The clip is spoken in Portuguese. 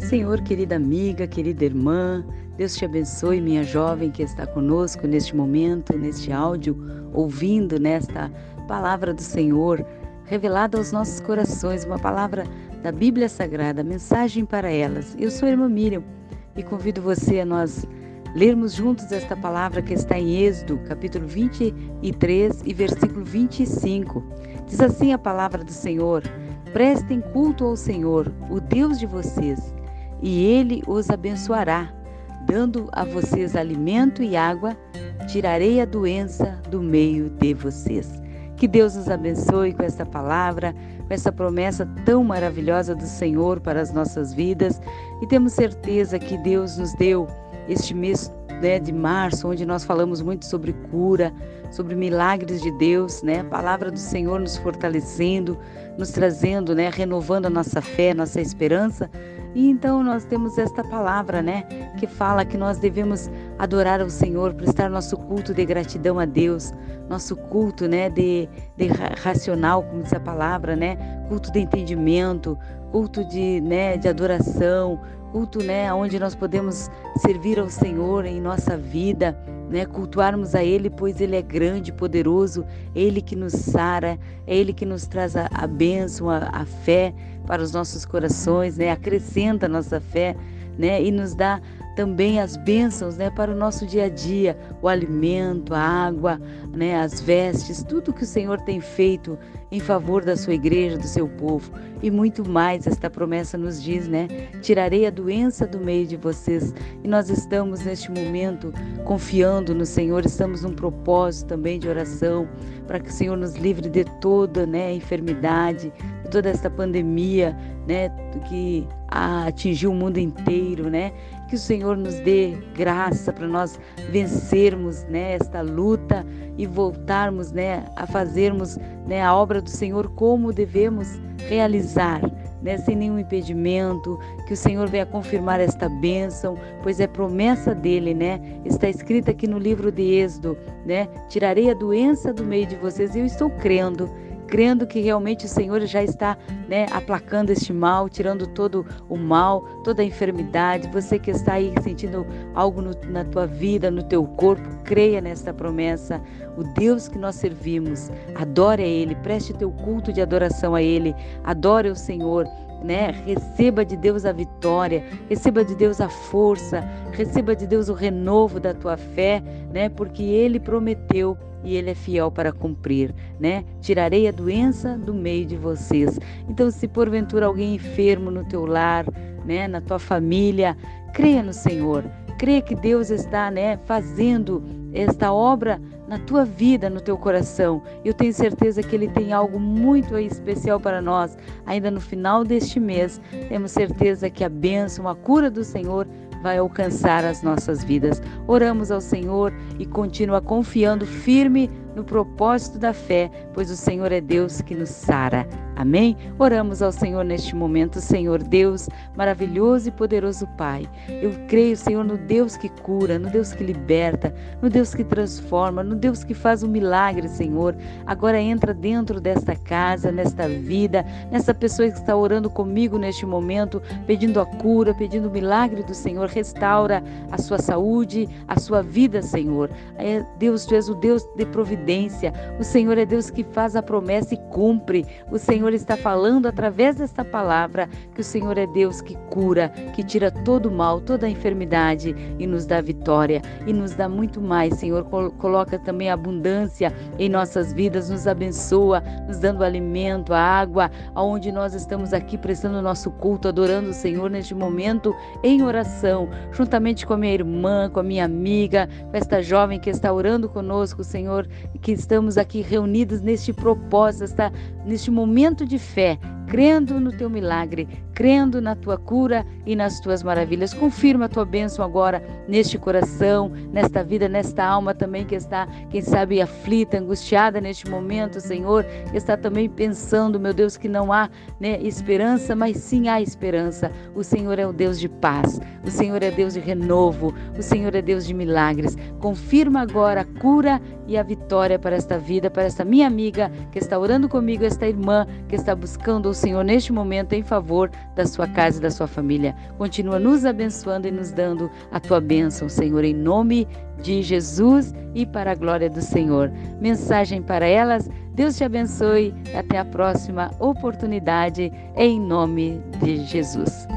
Senhor, querida amiga, querida irmã. Deus te abençoe, minha jovem que está conosco neste momento, neste áudio, ouvindo nesta palavra do Senhor, revelada aos nossos corações, uma palavra da Bíblia Sagrada, mensagem para elas. Eu sou a irmã Miriam e convido você a nós lermos juntos esta palavra que está em Êxodo, capítulo 23 e versículo 25. Diz assim a palavra do Senhor: Prestem culto ao Senhor, o Deus de vocês, e ele os abençoará, dando a vocês alimento e água, tirarei a doença do meio de vocês. Que Deus nos abençoe com essa palavra, com essa promessa tão maravilhosa do Senhor para as nossas vidas, e temos certeza que Deus nos deu este mês né, de março, onde nós falamos muito sobre cura, sobre milagres de Deus, né? A palavra do Senhor nos fortalecendo, nos trazendo, né, renovando a nossa fé, nossa esperança. E então nós temos esta palavra, né, que fala que nós devemos adorar ao Senhor, prestar nosso culto de gratidão a Deus, nosso culto, né, de, de racional, como diz a palavra, né, culto de entendimento, culto de, né, de adoração, culto, né, onde nós podemos servir ao Senhor em nossa vida, né, cultuarmos a Ele, pois Ele é grande, poderoso, Ele que nos sara, é Ele que nos traz a, a bênção, a, a fé para os nossos corações, né, acrescenta a nossa fé, né, e nos dá também as bênçãos né, para o nosso dia a dia, o alimento, a água, né, as vestes, tudo que o Senhor tem feito em favor da sua igreja, do seu povo. E muito mais esta promessa nos diz, né? Tirarei a doença do meio de vocês. E nós estamos neste momento confiando no Senhor, estamos num propósito também de oração para que o Senhor nos livre de toda, né, enfermidade, de toda esta pandemia, né, que atingiu o mundo inteiro, né? Que o Senhor nos dê graça para nós vencermos né, esta luta e voltarmos né, a fazermos né, a obra do Senhor como devemos realizar, né, sem nenhum impedimento, que o Senhor venha confirmar esta bênção, pois é promessa dele, né? Está escrita aqui no livro de Êxodo, né? Tirarei a doença do meio de vocês. E eu estou crendo crendo que realmente o Senhor já está né, aplacando este mal, tirando todo o mal, toda a enfermidade. Você que está aí sentindo algo no, na tua vida, no teu corpo, creia nesta promessa. O Deus que nós servimos, adore a Ele, preste teu culto de adoração a Ele, adore o Senhor né? Receba de Deus a vitória, receba de Deus a força, receba de Deus o renovo da tua fé, né? Porque ele prometeu e ele é fiel para cumprir, né? Tirarei a doença do meio de vocês. Então, se porventura alguém enfermo no teu lar, né, na tua família, creia no Senhor. Creia que Deus está, né, fazendo esta obra na tua vida, no teu coração. Eu tenho certeza que Ele tem algo muito especial para nós. Ainda no final deste mês, temos certeza que a bênção, a cura do Senhor vai alcançar as nossas vidas. Oramos ao Senhor e continua confiando firme no propósito da fé, pois o Senhor é Deus que nos sara. Amém? Oramos ao Senhor neste momento, Senhor Deus, maravilhoso e poderoso Pai. Eu creio, Senhor, no Deus que cura, no Deus que liberta, no Deus que transforma, no Deus que faz um milagre, Senhor. Agora entra dentro desta casa, nesta vida, nessa pessoa que está orando comigo neste momento, pedindo a cura, pedindo o milagre do Senhor. Restaura a sua saúde, a sua vida, Senhor. É, Deus, tu és o Deus de providência. O Senhor é Deus que faz a promessa e cumpre. O Senhor está falando através desta palavra que o Senhor é Deus que cura, que tira todo o mal, toda a enfermidade e nos dá vitória e nos dá muito mais. Senhor, coloca também abundância em nossas vidas, nos abençoa, nos dando alimento, a água, aonde nós estamos aqui prestando nosso culto, adorando o Senhor neste momento em oração, juntamente com a minha irmã, com a minha amiga, com esta jovem que está orando conosco, Senhor, que estamos aqui reunidos neste propósito, neste momento de fé, crendo no teu milagre, crendo na tua cura e nas tuas maravilhas. Confirma a tua bênção agora neste coração, nesta vida, nesta alma também que está, quem sabe, aflita, angustiada neste momento, Senhor, que está também pensando, meu Deus, que não há né, esperança, mas sim há esperança. O Senhor é o Deus de paz, o Senhor é Deus de renovo, o Senhor é Deus de milagres. Confirma agora a cura e a vitória para esta vida, para esta minha amiga que está orando comigo, esta irmã que está buscando o Senhor neste momento em favor da sua casa e da sua família. Continua nos abençoando e nos dando a tua bênção, Senhor, em nome de Jesus e para a glória do Senhor. Mensagem para elas. Deus te abençoe. Até a próxima oportunidade, em nome de Jesus.